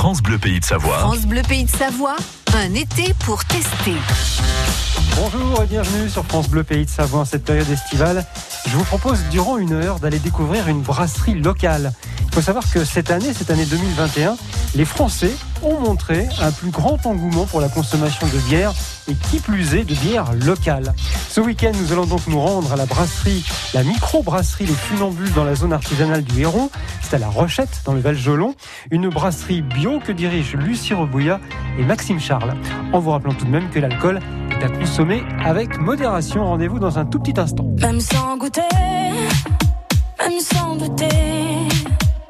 France Bleu Pays de Savoie. France Bleu Pays de Savoie, un été pour tester. Bonjour et bienvenue sur France Bleu Pays de Savoie en cette période estivale. Je vous propose durant une heure d'aller découvrir une brasserie locale. Il faut savoir que cette année, cette année 2021, les Français ont montré un plus grand engouement pour la consommation de bière et qui plus est de bière locale. Ce week-end, nous allons donc nous rendre à la brasserie, la micro-brasserie Les Funambules dans la zone artisanale du Héron. C'est à La Rochette, dans le Val-Jolon. Une brasserie bio que dirigent Lucie Rebouillat et Maxime Charles. En vous rappelant tout de même que l'alcool est à consommer avec modération. Rendez-vous dans un tout petit instant. Même sans goûter, même sans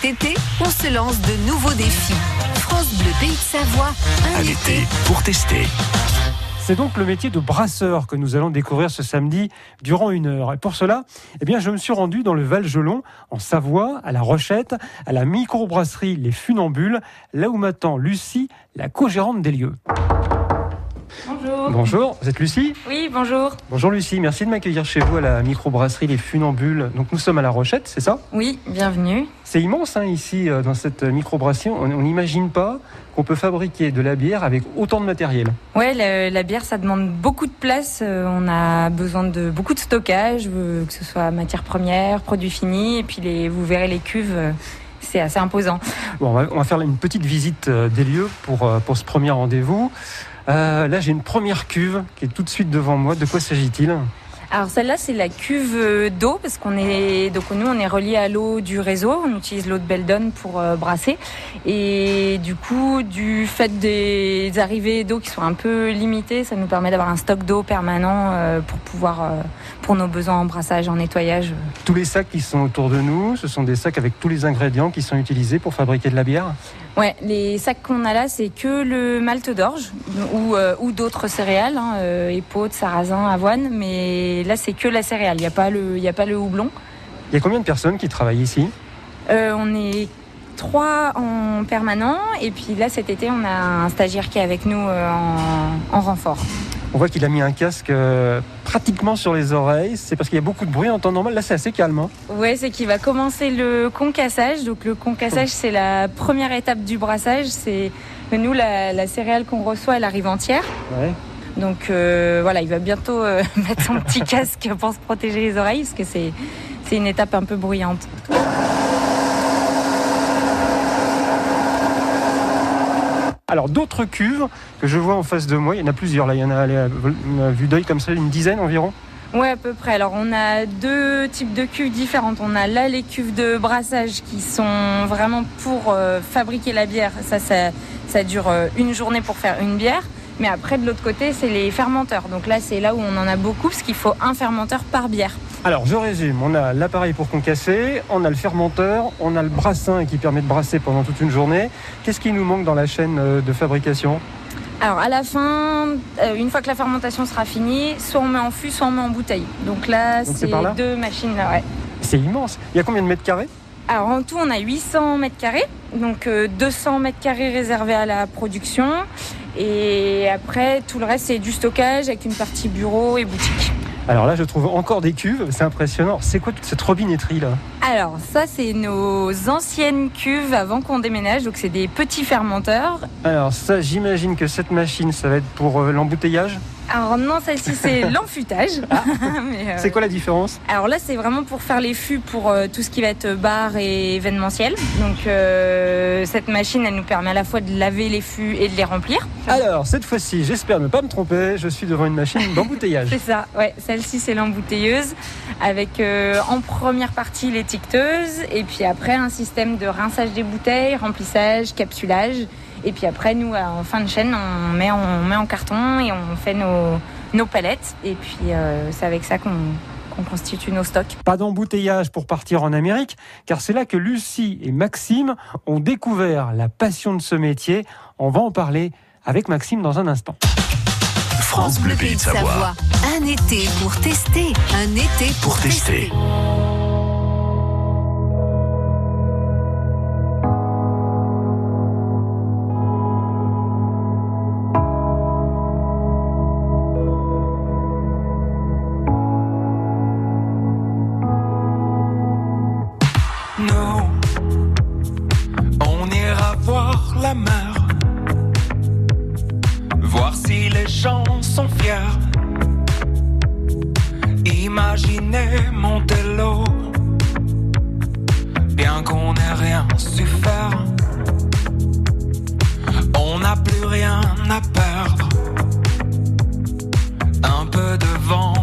Cet été, on se lance de nouveaux défis. France Bleu Pays de Savoie, un Un été pour tester. C'est donc le métier de brasseur que nous allons découvrir ce samedi durant une heure. Et pour cela, eh bien, je me suis rendu dans le Val-Gelon, en Savoie, à La Rochette, à la microbrasserie Les Funambules, là où m'attend Lucie, la co-gérante des lieux. Bonjour. Bonjour, vous êtes Lucie Oui, bonjour. Bonjour Lucie, merci de m'accueillir chez vous à la microbrasserie Les Funambules. Donc nous sommes à La Rochette, c'est ça? Oui, bienvenue. C'est immense hein, ici, euh, dans cette microbrasserie. On n'imagine pas qu'on peut fabriquer de la bière avec autant de matériel. Ouais, la, la bière, ça demande beaucoup de place. Euh, On a besoin de beaucoup de stockage, euh, que ce soit matière première, produits finis, et puis les, vous verrez les cuves. C'est assez imposant. Bon, on, va, faire une petite visite des lieux pour, pour ce premier rendez-vous. Euh, là, j'ai une première cuve qui est tout de suite devant moi. De quoi s'agit-il Alors celle-là, c'est la cuve euh, d'eau parce qu'on est donc nous on est relié à l'eau du réseau. On utilise l'eau de Beldon pour euh, brasser et du coup du fait des arrivées d'eau qui sont un peu limitées, ça nous permet d'avoir un stock d'eau permanent pour pouvoir pour nos besoins en brassage, en nettoyage. Tous les sacs qui sont autour de nous, ce sont des sacs avec tous les ingrédients qui sont utilisés pour fabriquer de la bière. Ouais, les sacs qu'on a là, c'est que le malt d'orge ou, euh, ou d'autres céréales, hein, euh, épaule, sarrasin, avoine, mais là c'est que la céréale. Il n'y a pas le, y a pas le houblon. Il y a combien de personnes qui travaillent ici Euh, on est trois en permanent et puis là cet été on a un stagiaire qui est avec nous en, en renfort. On voit qu'il a mis un casque euh, pratiquement sur les oreilles. C'est parce qu'il y a beaucoup de bruit en temps normal. Là, c'est assez calme. hein. Ouais, c'est qu'il va commencer le concassage. Donc le concassage c'est la première étape du brassage. C'est nous la, la céréale qu'on reçoit elle arrive entière. Ouais. Donc euh, voilà, il va bientôt euh, mettre son petit casque pour se protéger les oreilles parce que c'est c'est une étape un peu bruyante. Alors, d'autres cuves que je vois en face de moi, il y en a plusieurs. Là, il y en a, à vue d'œil comme ça, une dizaine environ. Ouais, à peu près. Alors, on a deux types de cuves différentes. On a là les cuves de brassage qui sont vraiment pour euh, fabriquer la bière. Ça, ça, ça dure euh, une journée pour faire une bière. Mais après, de l'autre côté, c'est les fermenteurs. Donc là, c'est là où on en a beaucoup parce qu'il faut un fermenteur par bière. Alors, je résume. On a l'appareil pour concasser, on a le fermenteur, on a le brassin qui permet de brasser pendant toute une journée. Qu'est-ce qui nous manque dans la chaîne euh, de fabrication? Alors à la fin, euh, une fois que la fermentation sera finie, soit on met en fût, soit on met en bouteille. Donc là, c'est deux machines là. Ouais. C'est immense. Il y a combien de mètres carrés? Alors en tout, on a 800 mètres carrés, donc euh, 200 mètres carrés réservés à la production. Et après, tout le reste, c'est du stockage avec une partie bureau et boutique. Alors là, je trouve encore des cuves. C'est impressionnant. C'est quoi toute cette robinetterie là Alors ça, c'est nos anciennes cuves avant qu'on déménage. Donc c'est des petits fermenteurs. Alors ça, j'imagine que cette machine, ça va être pour euh, l'embouteillage? Alors non, celle-ci, c'est l'enfûtage. Mais, euh, C'est quoi la différence? Alors là, c'est vraiment pour faire les fûts pour euh, tout ce qui va être bar et événementiel. Donc euh, cette machine, elle nous permet à la fois de laver les fûts et de les remplir. Alors, cette fois-ci, j'espère ne pas me tromper, je suis devant une machine d'embouteillage. C'est ça, ouais. Celle-ci, c'est l'embouteilleuse avec en première partie l'étiqueteuse et puis après un système de rinçage des bouteilles, remplissage, capsulage. Et puis après, nous, en fin de chaîne, on met, on met en carton et on fait nos, nos palettes. Et puis euh, c'est avec ça qu'on constitue nos stocks. Pas d'embouteillage pour partir en Amérique, car c'est là que Lucie et Maxime ont découvert la passion de ce métier. On va en parler avec Maxime dans un instant. France Bleu Pays de Savoie. Un été pour tester. Un été pour, Pour tester. Voir si les gens sont fiers. Imaginez Montello, bien qu'on n'ait rien su faire. On n'a plus rien à perdre. Un peu de ventre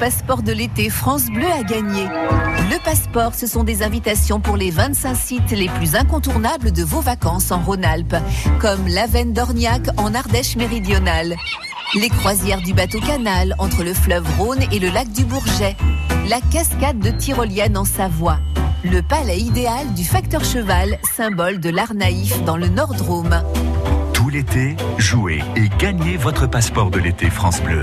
passeport de l'été France Bleu a gagné. Le passeport, ce sont des invitations pour les 25 sites les plus incontournables de vos vacances en Rhône-Alpes, comme l'Avenne d'Orniac en Ardèche méridionale, les croisières du bateau canal entre le fleuve Rhône et le lac du Bourget, la cascade de Tyrolienne en Savoie, le palais idéal du facteur cheval, symbole de l'art naïf dans le Nord-Drôme l'été, jouez et gagnez votre passeport de l'été France Bleu.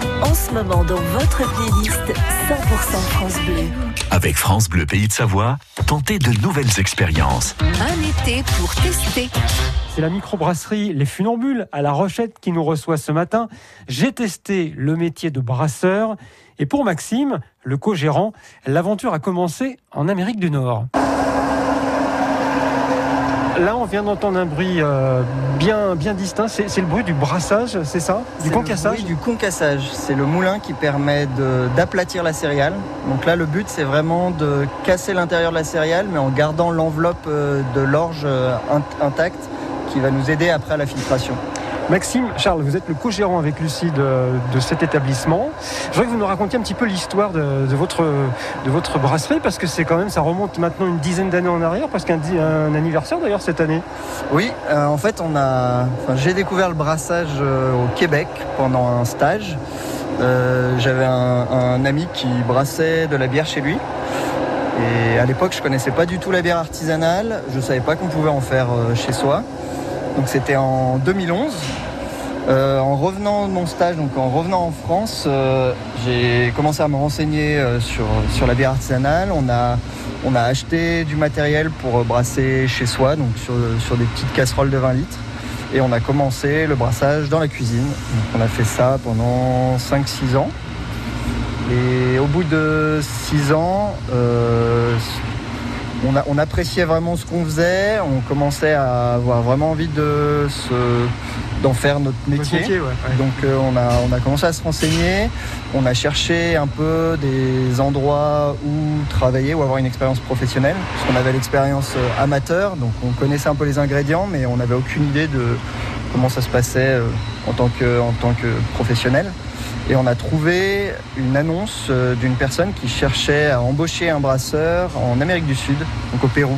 en ce moment dans votre playlist 100% France Bleu. Avec France Bleu Pays de Savoie, tentez de nouvelles expériences. Un été pour tester. C'est la microbrasserie Les Funambules à La Rochette qui nous reçoit ce matin. J'ai testé le métier de brasseur et pour Maxime, le co-gérant, l'aventure a commencé en Amérique du Nord. Là, on vient d'entendre un bruit euh, bien, bien distinct. C'est le bruit du brassage, c'est ça? Du C'est le concassage? bruit du concassage. C'est le moulin qui permet de- d'aplatir la céréale. Donc là, le but, c'est vraiment de casser l'intérieur de la céréale, mais en gardant l'enveloppe euh, de l'orge euh, int- intacte, qui va nous aider après à la filtration. Maxime, Charles, vous êtes le co-gérant avec Lucie de, cet établissement. Je voudrais que vous nous racontiez un petit peu l'histoire de, votre, brasserie, parce que c'est quand même, ça remonte maintenant une dizaine d'années en arrière, parce qu'un anniversaire d'ailleurs cette année. Oui, euh, en fait, on a, j'ai découvert le brassage euh, au Québec pendant un stage. Euh, J'avais un, ami qui brassait de la bière chez lui. Et à l'époque, je connaissais pas du tout la bière artisanale. Je savais pas qu'on pouvait en faire chez soi. Donc c'était en 2011. Euh, en revenant de mon stage, donc en revenant en France, euh, j'ai commencé à me renseigner euh, sur, la bière artisanale. On a, acheté du matériel pour brasser chez soi, donc sur, des petites casseroles de 20 litres. Et on a commencé le brassage dans la cuisine. On a fait ça pendant 5-6 ans. Et au bout de 6 ans, on, a- on appréciait vraiment ce qu'on faisait. On commençait à avoir vraiment envie de se- d'en faire notre métier. Votre métier, ouais, ouais. Donc euh, on, a, on a commencé à se renseigner, on a cherché un peu des endroits où travailler ou avoir une expérience professionnelle, parce qu'on avait l'expérience euh, amateur, donc on connaissait un peu les ingrédients, mais on n'avait aucune idée de comment ça se passait euh, en, tant que, en tant que professionnel. Et on a trouvé une annonce euh, d'une personne qui cherchait à embaucher un brasseur en Amérique du Sud, donc au Pérou.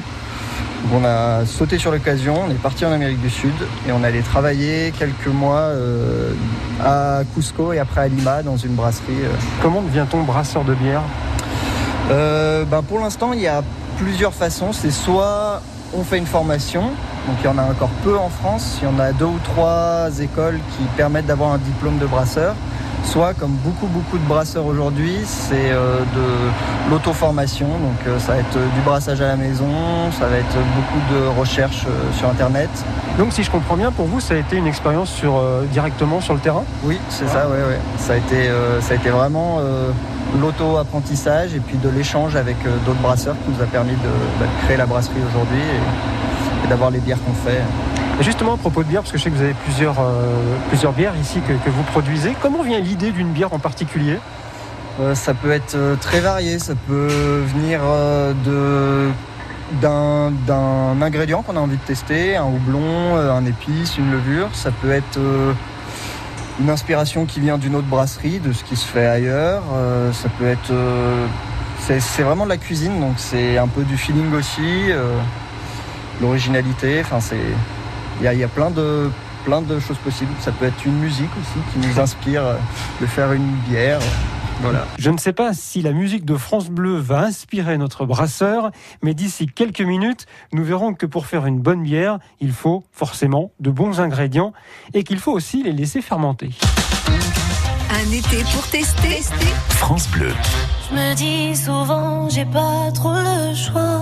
Donc on a sauté sur l'occasion, on est parti en Amérique du Sud et on allait travailler quelques mois euh, à Cusco et après à Lima dans une brasserie. euh. Comment devient-on brasseur de bière? Euh, ben, pour l'instant, il y a plusieurs façons. C'est soit on fait une formation, donc il y en a encore peu en France, il y en a deux ou trois écoles qui permettent d'avoir un diplôme de brasseur. Soit, comme beaucoup beaucoup de brasseurs aujourd'hui, c'est euh, de l'auto-formation. Donc euh, ça va être du brassage à la maison, ça va être beaucoup de recherches euh, sur Internet. Donc, si je comprends bien, pour vous, ça a été une expérience sur, euh, directement sur le terrain? Oui, c'est ça, ouais, ouais. Ça a été, euh, ça a été vraiment euh, l'auto-apprentissage et puis de l'échange avec euh, d'autres brasseurs qui nous a permis de, bah, de créer la brasserie aujourd'hui et, et d'avoir les bières qu'on fait. Justement, à propos de bière, parce que je sais que vous avez plusieurs, euh, plusieurs bières ici que, vous produisez, comment vient l'idée d'une bière en particulier? Euh, ça peut être euh, très varié, ça peut venir d'un ingrédient qu'on a envie de tester, un houblon, un épice, une levure. Ça peut être une inspiration qui vient d'une autre brasserie, de ce qui se fait ailleurs. Ça peut être c'est vraiment de la cuisine, donc c'est un peu du feeling aussi, l'originalité. Enfin, c'est il y a, il y a plein de plein de choses possibles. Ça peut être une musique aussi qui nous inspire de faire une bière. Voilà. Je ne sais pas si la musique de France Bleu va inspirer notre brasseur, mais d'ici quelques minutes, nous verrons que pour faire une bonne bière, il faut forcément de bons ingrédients et qu'il faut aussi les laisser fermenter. Un été pour tester. France Bleu. Je me dis souvent, j'ai pas trop le choix.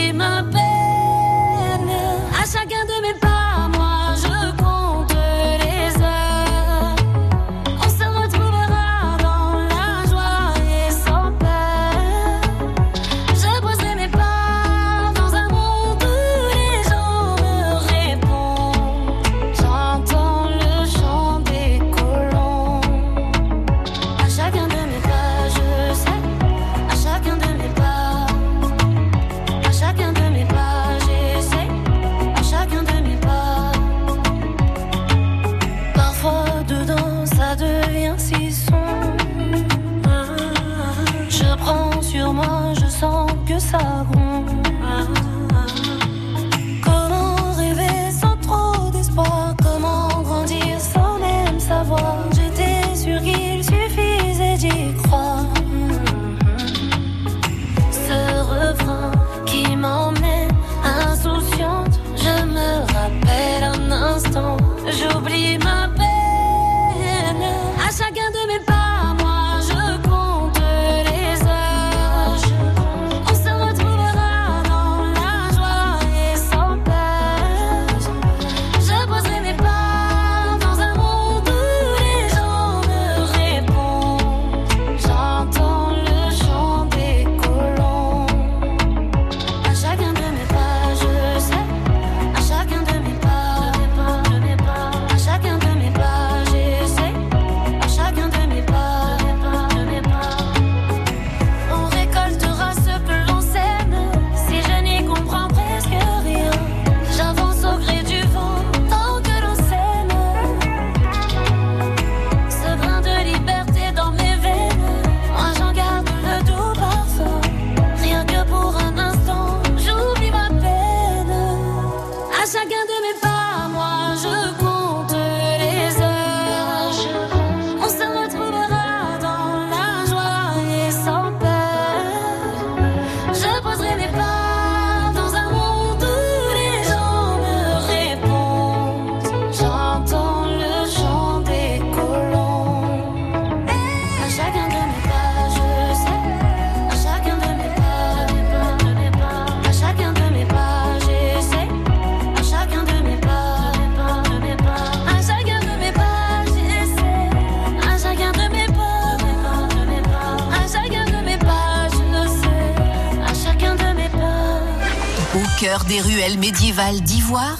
des ruelles médiévales d'Ivoire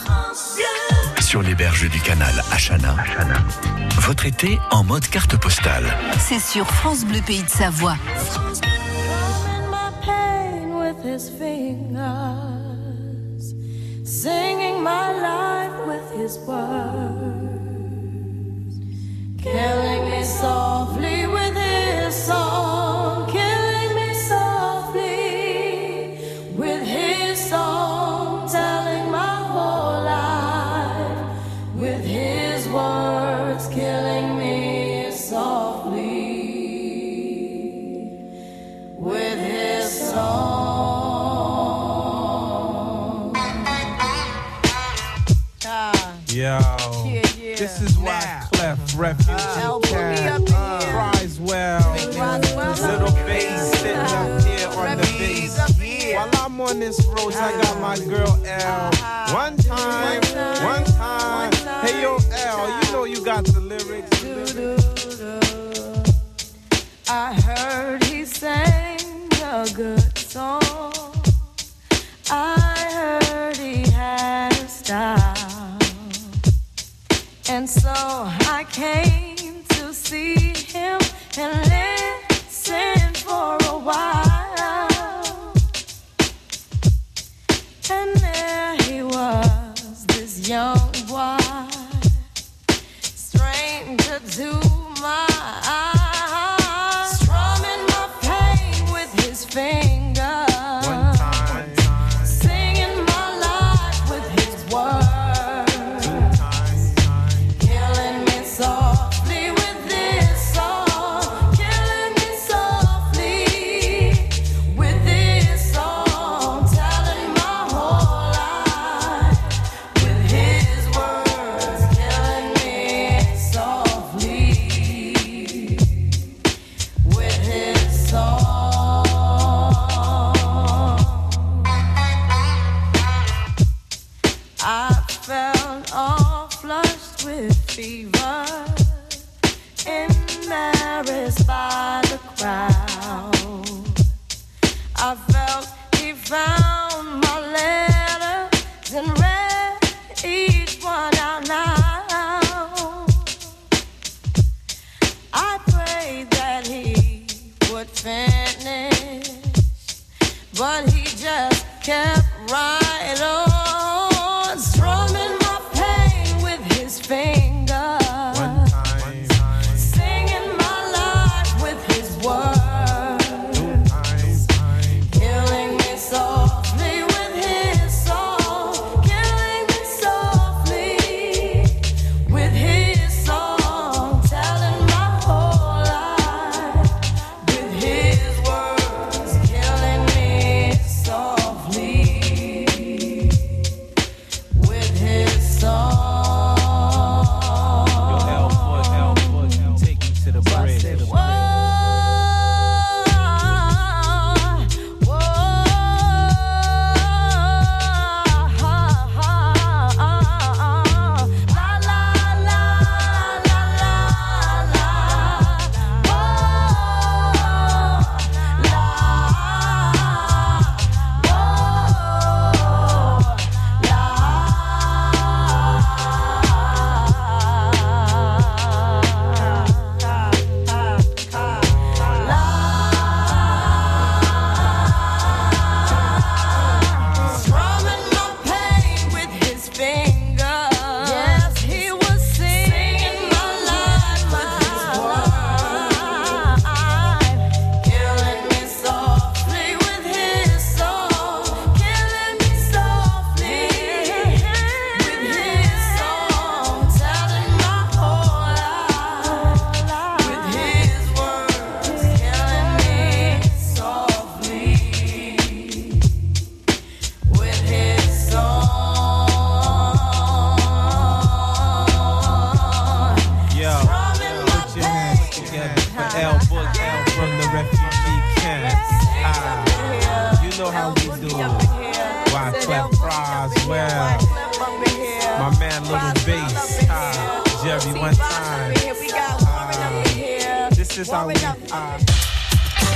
Sur les berges du canal Achana, votre été en mode carte postale. C'est sur France Bleu Pays de Savoie. my life with his killing me softly with his song. refuge uh, in camp. Uh, Roswell, little face sitting up ah. here on the bass. While I'm on this road, I got my ah. girl L. One time, one time. Hey yo L, you know you got the lyrics. I heard he sang a good song. I heard he had a style. And so I came to see him and listen for a while. And there he was, this young.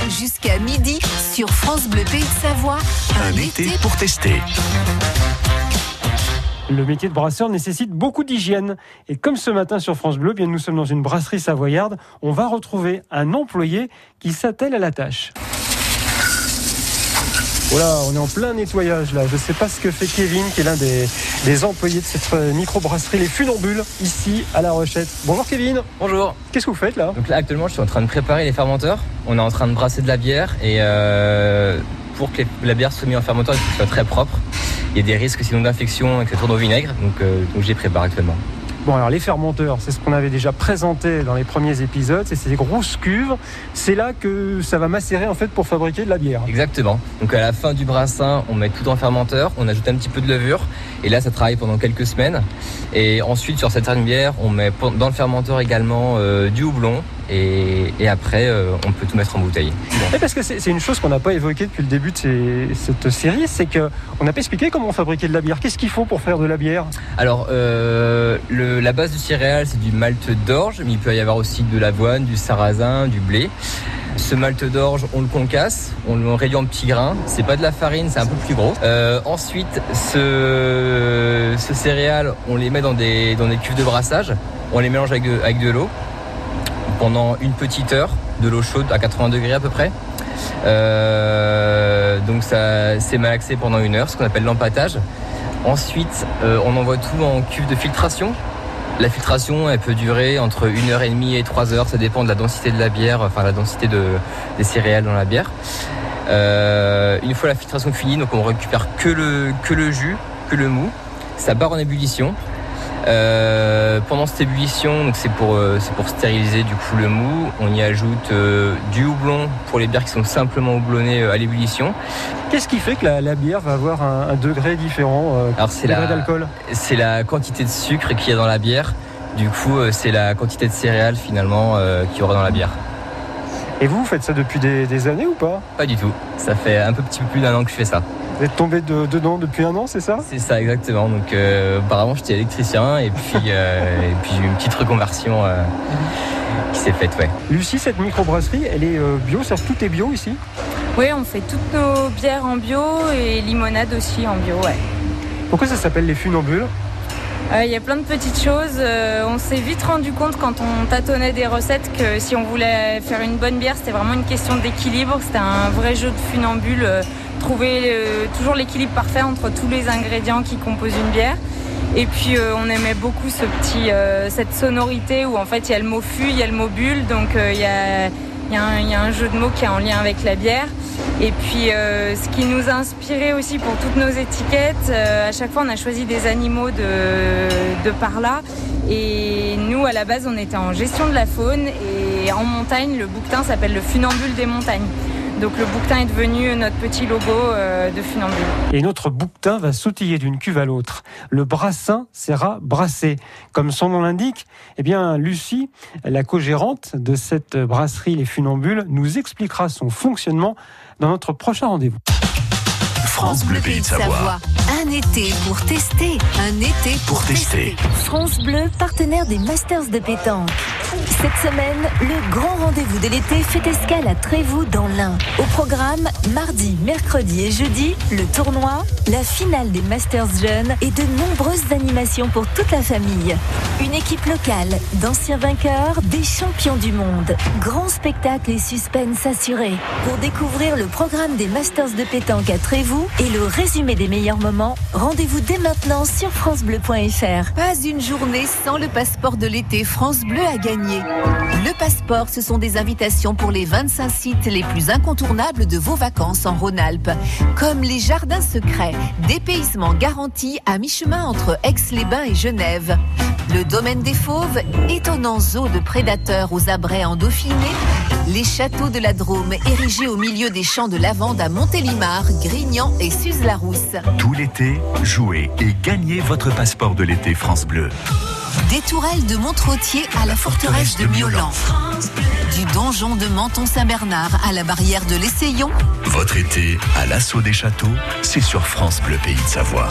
Jusqu'à midi sur France Bleu Pays de Savoie, un, été, pour tester. Le métier de brasseur nécessite beaucoup d'hygiène. Et comme ce matin sur France Bleu, eh bien nous sommes dans une brasserie savoyarde, on va retrouver un employé qui s'attelle à la tâche. Voilà, on est en plein nettoyage là. Je ne sais pas ce que fait Kevin, qui est l'un des, des employés de cette euh, microbrasserie Les Funambules, ici à La Rochette. Bonjour Kevin, Bonjour. qu'est-ce que vous faites là? Donc là actuellement je suis en train de préparer les fermenteurs. On est en train de brasser de la bière et euh, pour que la bière soit mise en fermenteur, il faut qu'elle soit très propre. Il y a des risques sinon d'infection et que ça tourne au vinaigre. Donc, euh, donc je les prépare actuellement. Bon alors les fermenteurs, c'est ce qu'on avait déjà présenté dans les premiers épisodes, c'est ces grosses cuves. C'est là que ça va macérer en fait pour fabriquer de la bière. Exactement. Donc à la fin du brassin, on met tout en fermenteur, on ajoute un petit peu de levure et là ça travaille pendant quelques semaines. Et ensuite sur certaines bières, on met dans le fermenteur également euh, du houblon et, et après euh, on peut tout mettre en bouteille. Et parce que c'est une chose qu'on n'a pas évoquée depuis le début de ces- cette série, c'est que on n'a pas expliqué comment fabriquer de la bière. Qu'est-ce qu'il faut pour faire de la bière? Alors, euh, le- la base du céréal, c'est du malt d'orge, mais il peut y avoir aussi de l'avoine, du sarrasin, du blé. Ce malt d'orge, on le concasse, on le réduit en petits grains. C'est pas de la farine, c'est un peu plus gros. Euh, ensuite, ce, ce céréal, on les met dans des, dans des cuves de brassage. On les mélange avec de, avec de l'eau pendant une petite heure, de l'eau chaude à 80 degrés à peu près. Euh, donc ça c'est malaxé pendant une heure, ce qu'on appelle l'empâtage. Ensuite, euh, on envoie tout en cuve de filtration. La filtration, elle peut durer entre une heure et demie et trois heures. Ça dépend de la densité de la bière, enfin la densité de, des céréales dans la bière. Euh, une fois la filtration finie, donc on récupère que le, que le jus, que le mou. Ça barre en ébullition. Euh, pendant cette ébullition, donc c'est pour, euh, c'est pour stériliser du coup le mou. On y ajoute euh, du houblon pour les bières qui sont simplement houblonnées à l'ébullition. Qu'est-ce qui fait que la, la bière va avoir un, un degré différent Alors c'est la, d'alcool c'est la quantité de sucre qu'il y a dans la bière. Du coup, c'est la quantité de céréales finalement qu'il y aura dans la bière. Et vous, vous faites ça depuis des, des années ou pas? Pas du tout. Ça fait un peu petit peu plus d'un an que je fais ça. Vous êtes tombé de- dedans depuis un an, c'est ça? C'est ça exactement. Donc euh, auparavant j'étais électricien et puis euh, et puis j'ai eu une petite reconversion euh, qui s'est faite. Ouais. Lucie, cette microbrasserie, elle est euh, bio, ça tout est bio ici? Oui, on fait toutes nos bières en bio et limonade aussi en bio, ouais. Pourquoi ça s'appelle les funambules? Euh, Il y a plein de petites choses. Euh, on s'est vite rendu compte quand on tâtonnait des recettes que si on voulait faire une bonne bière, c'était vraiment une question d'équilibre. C'était un vrai jeu de funambule. Trouver euh, toujours l'équilibre parfait entre tous les ingrédients qui composent une bière. Et puis euh, on aimait beaucoup ce petit, euh, cette sonorité où en fait il y a le mot fût, il y a le mot bulle, donc il y, a, y a un- jeu de mots qui est en lien avec la bière. Et puis ce qui nous a inspiré aussi pour toutes nos étiquettes, à chaque fois on a choisi des animaux de, de par là. Et nous à la base on était en gestion de la faune et en montagne le bouquetin s'appelle le funambule des montagnes. Donc le bouquetin est devenu notre petit logo euh, de funambule. Et notre bouquetin va sautiller d'une cuve à l'autre. Le brassin sera brassé. Comme son nom l'indique, eh bien, Lucie, la co-gérante de cette brasserie Les Funambules, nous expliquera son fonctionnement dans notre prochain rendez-vous. France Bleu Pays de Savoie. Un été pour tester. Un été pour, Pour tester. France Bleu, partenaire des Masters de pétanque. Cette semaine, le grand rendez-vous de l'été fait escale à Trévoux dans l'Ain. Au programme, mardi, mercredi et jeudi, le tournoi, la finale des Masters jeunes et de nombreuses animations pour toute la famille. Une équipe locale, d'anciens vainqueurs, des champions du monde. Grand spectacle et suspense assuré. Pour découvrir le programme des Masters de pétanque à Trévoux et le résumé des meilleurs moments, rendez-vous dès maintenant sur francebleu.fr. Pas une journée sans le passeport de l'été France Bleu à gagner. Le passeport, ce sont des invitations pour les 25 sites les plus incontournables de vos vacances en Rhône-Alpes, comme les jardins secrets, dépaysement garanti à mi-chemin entre Aix-les-Bains et Genève. Le domaine des fauves, étonnant zoo de prédateurs aux abrets en Dauphiné, les châteaux de la Drôme érigés au milieu des champs de lavande à Montélimar, Grignan et Suze-la-Rousse. Tout l'été, jouez et gagnez votre passeport de l'été France Bleu. Des tourelles de Montretier à la forteresse de Miaulan. Du donjon de Menton-Saint-Bernard à la barrière de l'Essayon. Votre été à l'assaut des châteaux, c'est sur France Bleu Pays de Savoie.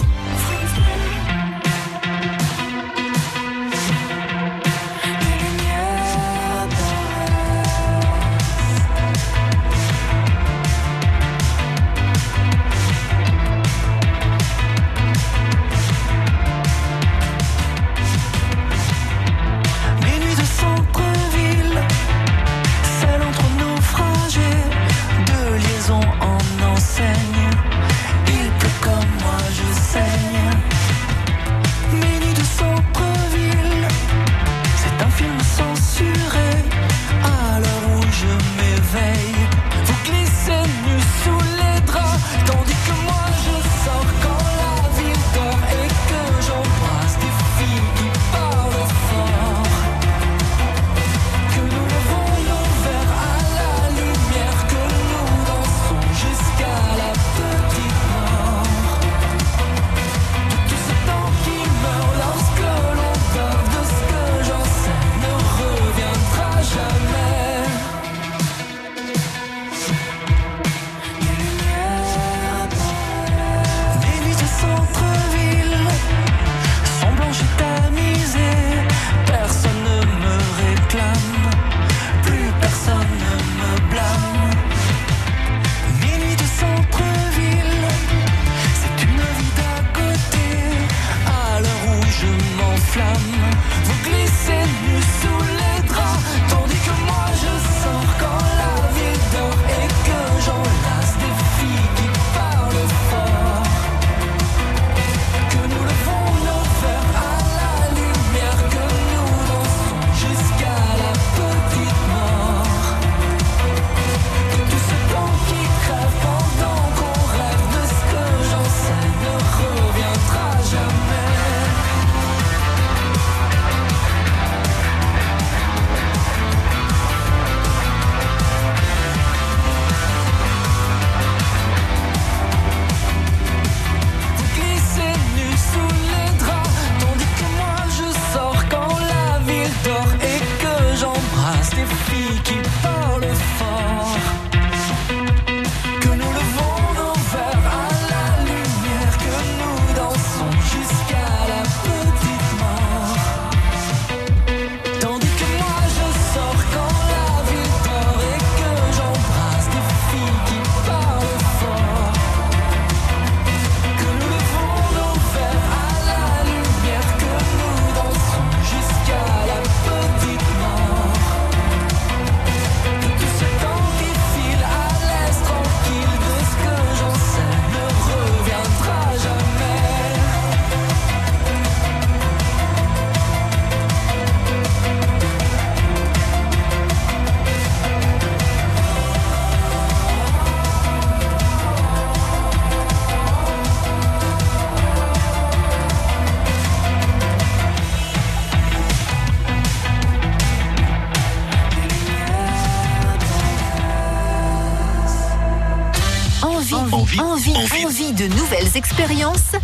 Nouvelles expériences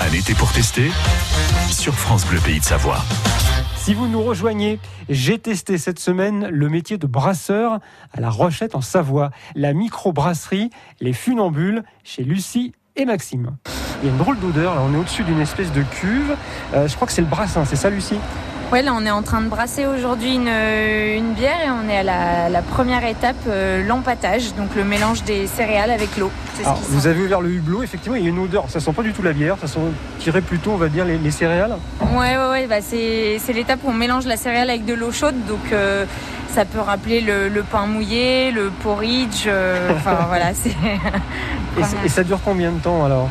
Un été pour tester sur France Bleu Pays de Savoie. Si vous nous rejoignez, j'ai testé cette semaine le métier de brasseur à la Rochette en Savoie, la micro-brasserie Les Funambules chez Lucie et Maxime. Il y a une drôle d'odeur, là on est au-dessus d'une espèce de cuve. Euh, je crois que c'est le brassin, c'est ça Lucie? Ouais, là on est en train de brasser aujourd'hui une, une bière et on est à la, la première étape, euh, l'empâtage, donc le mélange des céréales avec l'eau. Vous avez ouvert le hublot, effectivement il y a une odeur, ça sent pas du tout la bière, ça sent tiré plutôt on va dire les, les céréales. Ouais, ouais, ouais, bah c'est l'étape où on mélange la céréale avec de l'eau chaude, donc euh, ça peut rappeler le, le pain mouillé, le porridge, euh, enfin voilà, c'est. Et ça dure combien de temps alors?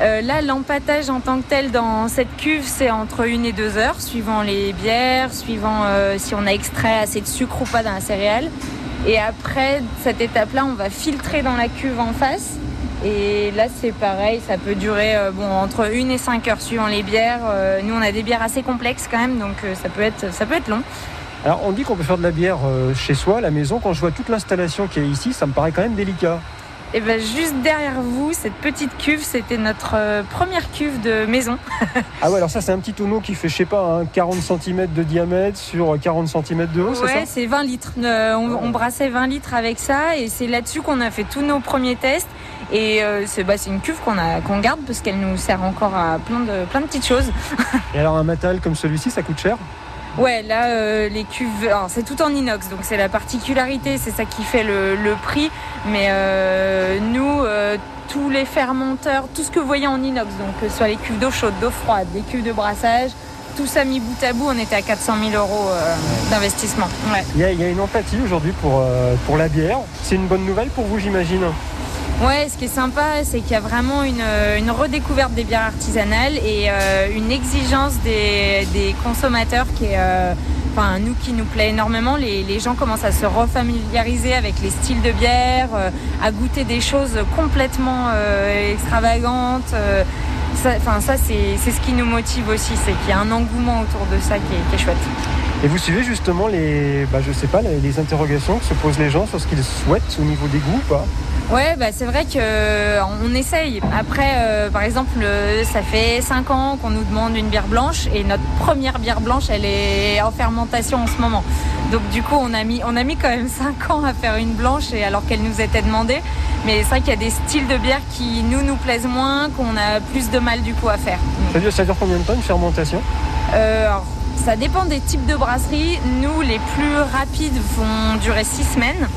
Euh, là, l'empâtage en tant que tel dans cette cuve, c'est entre une et deux heures, suivant les bières, suivant euh, si on a extrait assez de sucre ou pas dans la céréale. Et après cette étape-là, on va filtrer dans la cuve en face. Et là, c'est pareil, ça peut durer euh, entre une et cinq heures suivant les bières. Nous, on a des bières assez complexes quand même, donc ça, peut être, ça peut être long. Alors on dit qu'on peut faire de la bière chez soi, à la maison, quand je vois toute l'installation qui est ici, ça me paraît quand même délicat. Et ben juste derrière vous, cette petite cuve, c'était notre euh, première cuve de maison. Ah ouais alors ça c'est un petit tonneau qui fait je sais pas hein, 40 cm de diamètre sur 40 cm de haut, c'est Ouais, ça? c'est 20 litres. Euh, on, on brassait 20 litres avec ça et c'est là-dessus qu'on a fait tous nos premiers tests. Et euh, c'est bah, c'est une cuve qu'on a qu'on garde parce qu'elle nous sert encore à plein de plein de petites choses. Et alors un matal comme celui-ci ça coûte cher? Ouais, là euh, les cuves, c'est tout en inox, donc c'est la particularité, c'est ça qui fait le, prix. Mais euh, nous, euh, tous les fermenteurs, tout ce que vous voyez en inox, donc soit les cuves d'eau chaude, d'eau froide, les cuves de brassage, tout ça mis bout à bout, on était à 400 000 euros d'investissement. Il y, a, il y a une empathie aujourd'hui pour, pour la bière. C'est une bonne nouvelle pour vous j'imagine? Ouais, ce qui est sympa, c'est qu'il y a vraiment une, une redécouverte des bières artisanales et euh, une exigence des, consommateurs qui est, euh, enfin, nous qui nous plaît énormément. Les, gens commencent à se refamiliariser avec les styles de bière, euh, à goûter des choses complètement euh, extravagantes. euh, ça, enfin, ça c'est c'est ce qui nous motive aussi, c'est qu'il y a un engouement autour de ça qui est, qui est chouette. Et vous suivez justement les, bah, je sais pas, les, interrogations que se posent les gens sur ce qu'ils souhaitent au niveau des goûts ou pas Ouais, bah c'est vrai que euh, essaye. Après, euh, par exemple, euh, ça fait 5 ans qu'on nous demande une bière blanche et notre première bière blanche, elle est en fermentation en ce moment. Donc du coup, on a mis, on a mis quand même 5 ans à faire une blanche et alors qu'elle nous était demandée. Mais c'est vrai qu'il y a des styles de bière qui nous nous plaisent moins, qu'on a plus de mal du coup à faire. ça dure, ça dure combien de temps une fermentation? Euh, alors, ça dépend des types de brasseries. Nous, les plus rapides vont durer six semaines.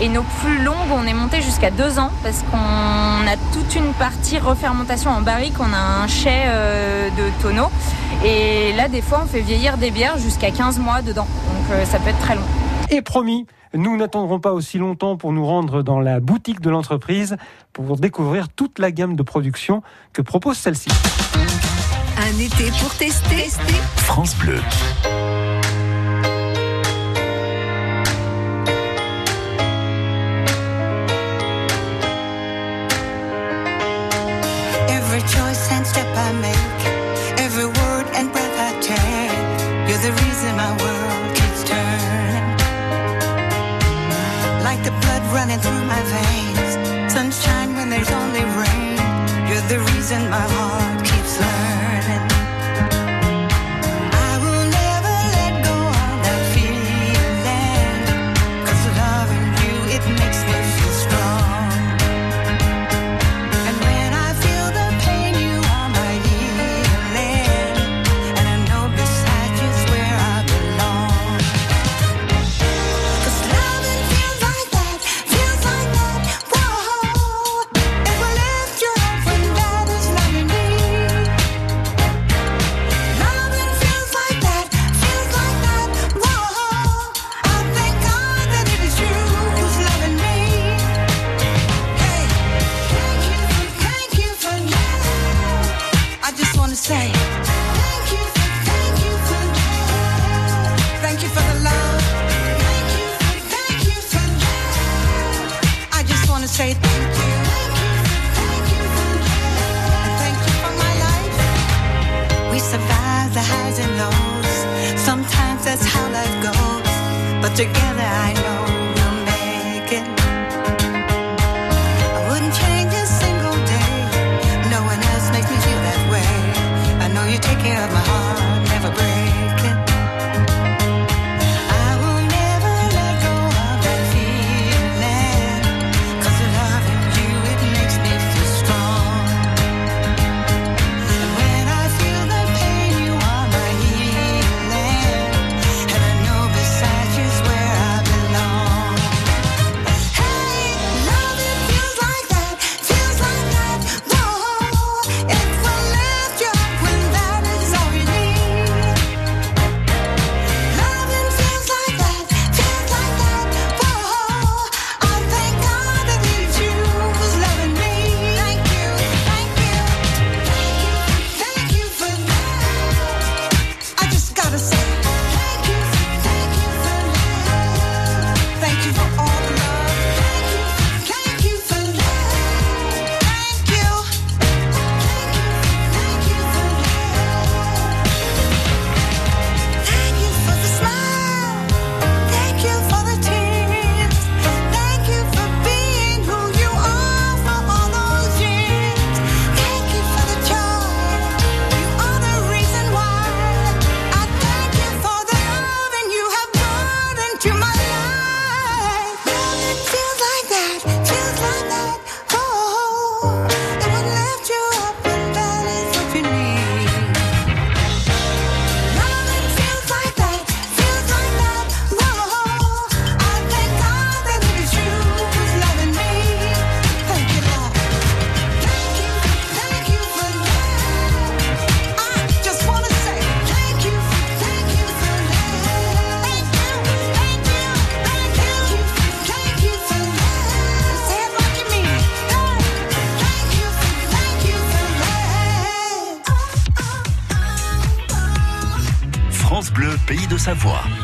Et nos plus longues, on est monté jusqu'à deux ans parce qu'on a toute une partie refermentation en barrique. On a un chai euh, de tonneaux. Et là, des fois, on fait vieillir des bières jusqu'à 15 mois dedans. Donc, euh, ça peut être très long. Et promis, nous n'attendrons pas aussi longtemps pour nous rendre dans la boutique de l'entreprise pour découvrir toute la gamme de production que propose celle-ci. Un été pour tester. France Bleu. got my heart. Savoie.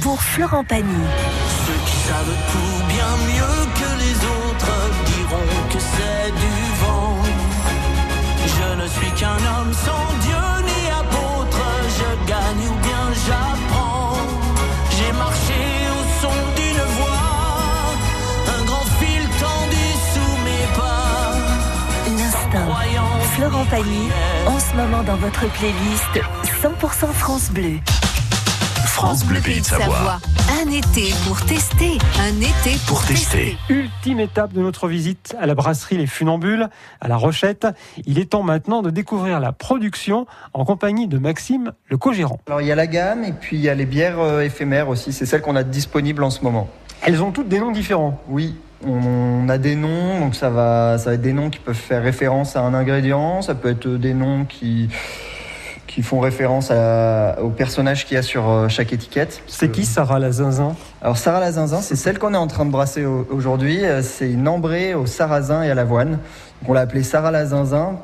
pour Florent Pagny. Ceux qui savent tout bien mieux que les autres diront que c'est du vent. Je ne suis qu'un homme sans Dieu ni apôtre. Je gagne ou bien j'apprends. J'ai marché au son d'une voix. Un grand fil tendu sous mes pas. L'instant. Florent Pagny, en ce moment dans votre playlist 100% France Bleu. France Bleu Pays de Savoie. Un été pour tester. Un été pour, tester. Ultime étape de notre visite à la brasserie Les Funambules, à La Rochette. Il est temps maintenant de découvrir la production en compagnie de Maxime, le co-gérant. Alors il y a la gamme et puis il y a les bières euh, éphémères aussi, c'est celles qu'on a disponibles en ce moment. Elles ont toutes des noms différents. Oui, on a des noms, donc ça va, ça va être des noms qui peuvent faire référence à un ingrédient, ça peut être des noms qui, qui font référence à- au personnage qu'il y a sur euh, chaque étiquette. C'est qui Sarah la zinzin? Alors Sarah la zinzin, c'est celle qu'on est en train de brasser au- aujourd'hui. Euh, C'est une ambrée au sarrasin et à l'avoine. On l'a appelée Sarah la zinzin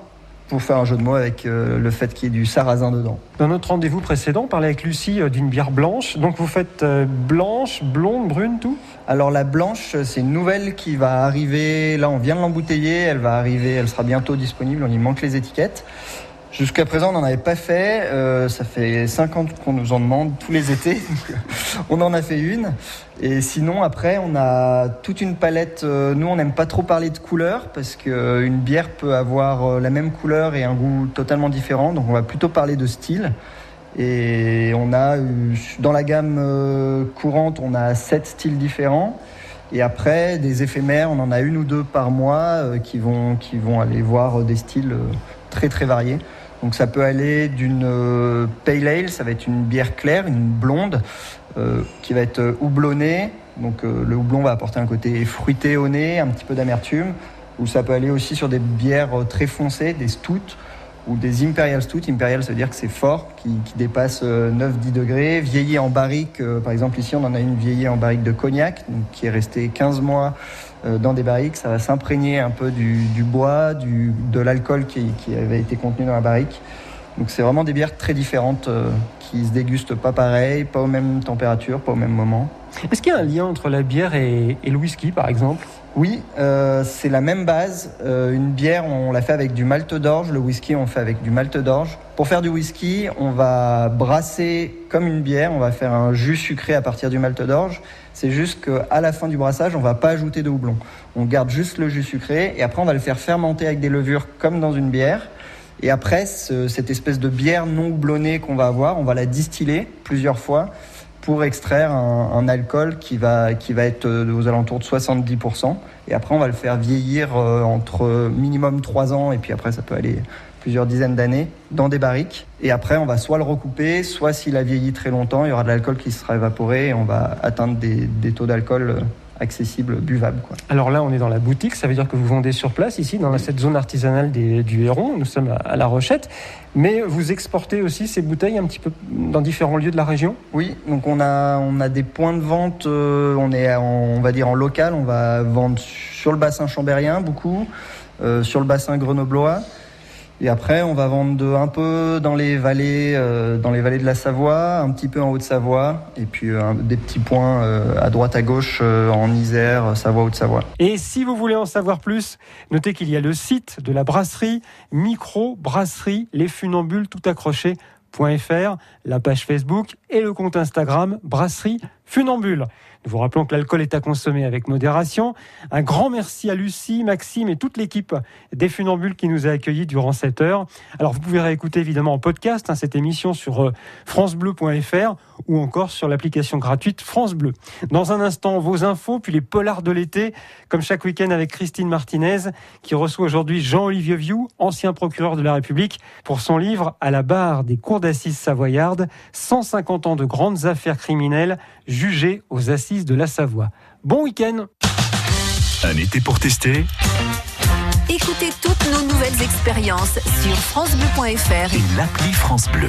pour faire un jeu de mots avec euh, le fait qu'il y ait du sarrasin dedans. Dans notre rendez-vous précédent, on parlait avec Lucie euh, d'une bière blanche. Donc vous faites euh, blanche, blonde, brune, tout? Alors la blanche, c'est une nouvelle qui va arriver. Là, on vient de l'embouteiller. Elle va arriver. Elle sera bientôt disponible. On y manque les étiquettes. Jusqu'à présent, on n'en avait pas fait. Euh, ça fait 5 ans qu'on nous en demande tous les étés. on en a fait une. Et sinon, après, on a toute une palette. euh, nous, on n'aime pas trop parler de couleurs parce qu'une bière peut avoir euh, la même couleur et un goût totalement différent. Donc, on va plutôt parler de style. Et on a, euh, dans la gamme euh, courante, on a sept styles différents. Et après, des éphémères, on en a une ou deux par mois euh, qui, vont, qui vont aller voir euh, des styles euh, très très variés. Donc ça peut aller d'une euh, pale ale, ça va être une bière claire, une blonde, euh, qui va être euh, houblonnée. Donc euh, le houblon va apporter un côté fruité au nez, un petit peu d'amertume. Ou ça peut aller aussi sur des bières euh, très foncées, des stouts ou des Imperial Stout. Imperial, ça veut dire que c'est fort, qui, qui dépasse euh, 9-10 degrés. Vieilli en barrique, euh, par exemple ici on en a une vieillie en barrique de cognac, donc, qui est restée 15 mois dans des barriques. Ça va s'imprégner un peu du, bois, du, de l'alcool qui, avait été contenu dans la barrique. Donc c'est vraiment des bières très différentes euh, qui se dégustent pas pareil, pas aux mêmes températures, pas au même moment. Est-ce qu'il y a un lien entre la bière et le whisky, par exemple? Oui, euh, c'est la même base. Euh, une bière, on l'a fait avec du malt d'orge. Le whisky, on fait avec du malt d'orge. Pour faire du whisky, on va brasser comme une bière. On va faire un jus sucré à partir du malt d'orge. C'est juste qu'à la fin du brassage, on va pas ajouter de houblon. On garde juste le jus sucré et après, on va le faire fermenter avec des levures comme dans une bière. Et après, ce- cette espèce de bière non houblonnée qu'on va avoir, on va la distiller plusieurs fois pour extraire un, alcool qui va, qui va être euh, aux alentours de 70%. Et après, on va le faire vieillir euh, entre minimum 3 ans et puis après, ça peut aller plusieurs dizaines d'années dans des barriques. Et après, on va soit le recouper, soit s'il a vieilli très longtemps, il y aura de l'alcool qui sera évaporé et on va atteindre des, des taux d'alcool accessibles, buvables. Quoi. Alors là, on est dans la boutique, ça veut dire que vous vendez sur place, ici, dans cette zone artisanale des- du Héron. Nous sommes à, à La Rochette. Mais vous exportez aussi ces bouteilles un petit peu dans différents lieux de la région? Oui, donc on a, on a des points de vente, euh, on est en- on va dire en local, on va vendre sur le bassin chambérien beaucoup, euh, sur le bassin grenoblois. Et après, on va vendre un peu dans les vallées, euh, dans les vallées de la Savoie, un petit peu en Haute-Savoie, et puis euh, des petits points euh, à droite à gauche en Isère, Savoie, Haute-Savoie. Et si vous voulez en savoir plus, notez qu'il y a le site de la brasserie Micro Brasserie Les Funambules tout accroché.fr, la page Facebook et le compte Instagram Brasserie Funambule. Vous rappelons que l'alcool est à consommer avec modération. Un grand merci à Lucie, Maxime et toute l'équipe des Funambules qui nous a accueillis durant cette heure. Alors vous pouvez réécouter évidemment en podcast hein, cette émission sur euh, francebleu.fr ou encore sur l'application gratuite France Bleu. Dans un instant, vos infos, puis les polars de l'été, comme chaque week-end avec Christine Martinez, qui reçoit aujourd'hui Jean-Olivier Vieux, ancien procureur de la République, pour son livre À la barre des cours d'assises savoyardes, 150 ans de grandes affaires criminelles jugées aux assises de la Savoie. Bon week-end Un été pour tester Écoutez toutes nos nouvelles expériences sur francebleu.fr et l'appli France Bleu.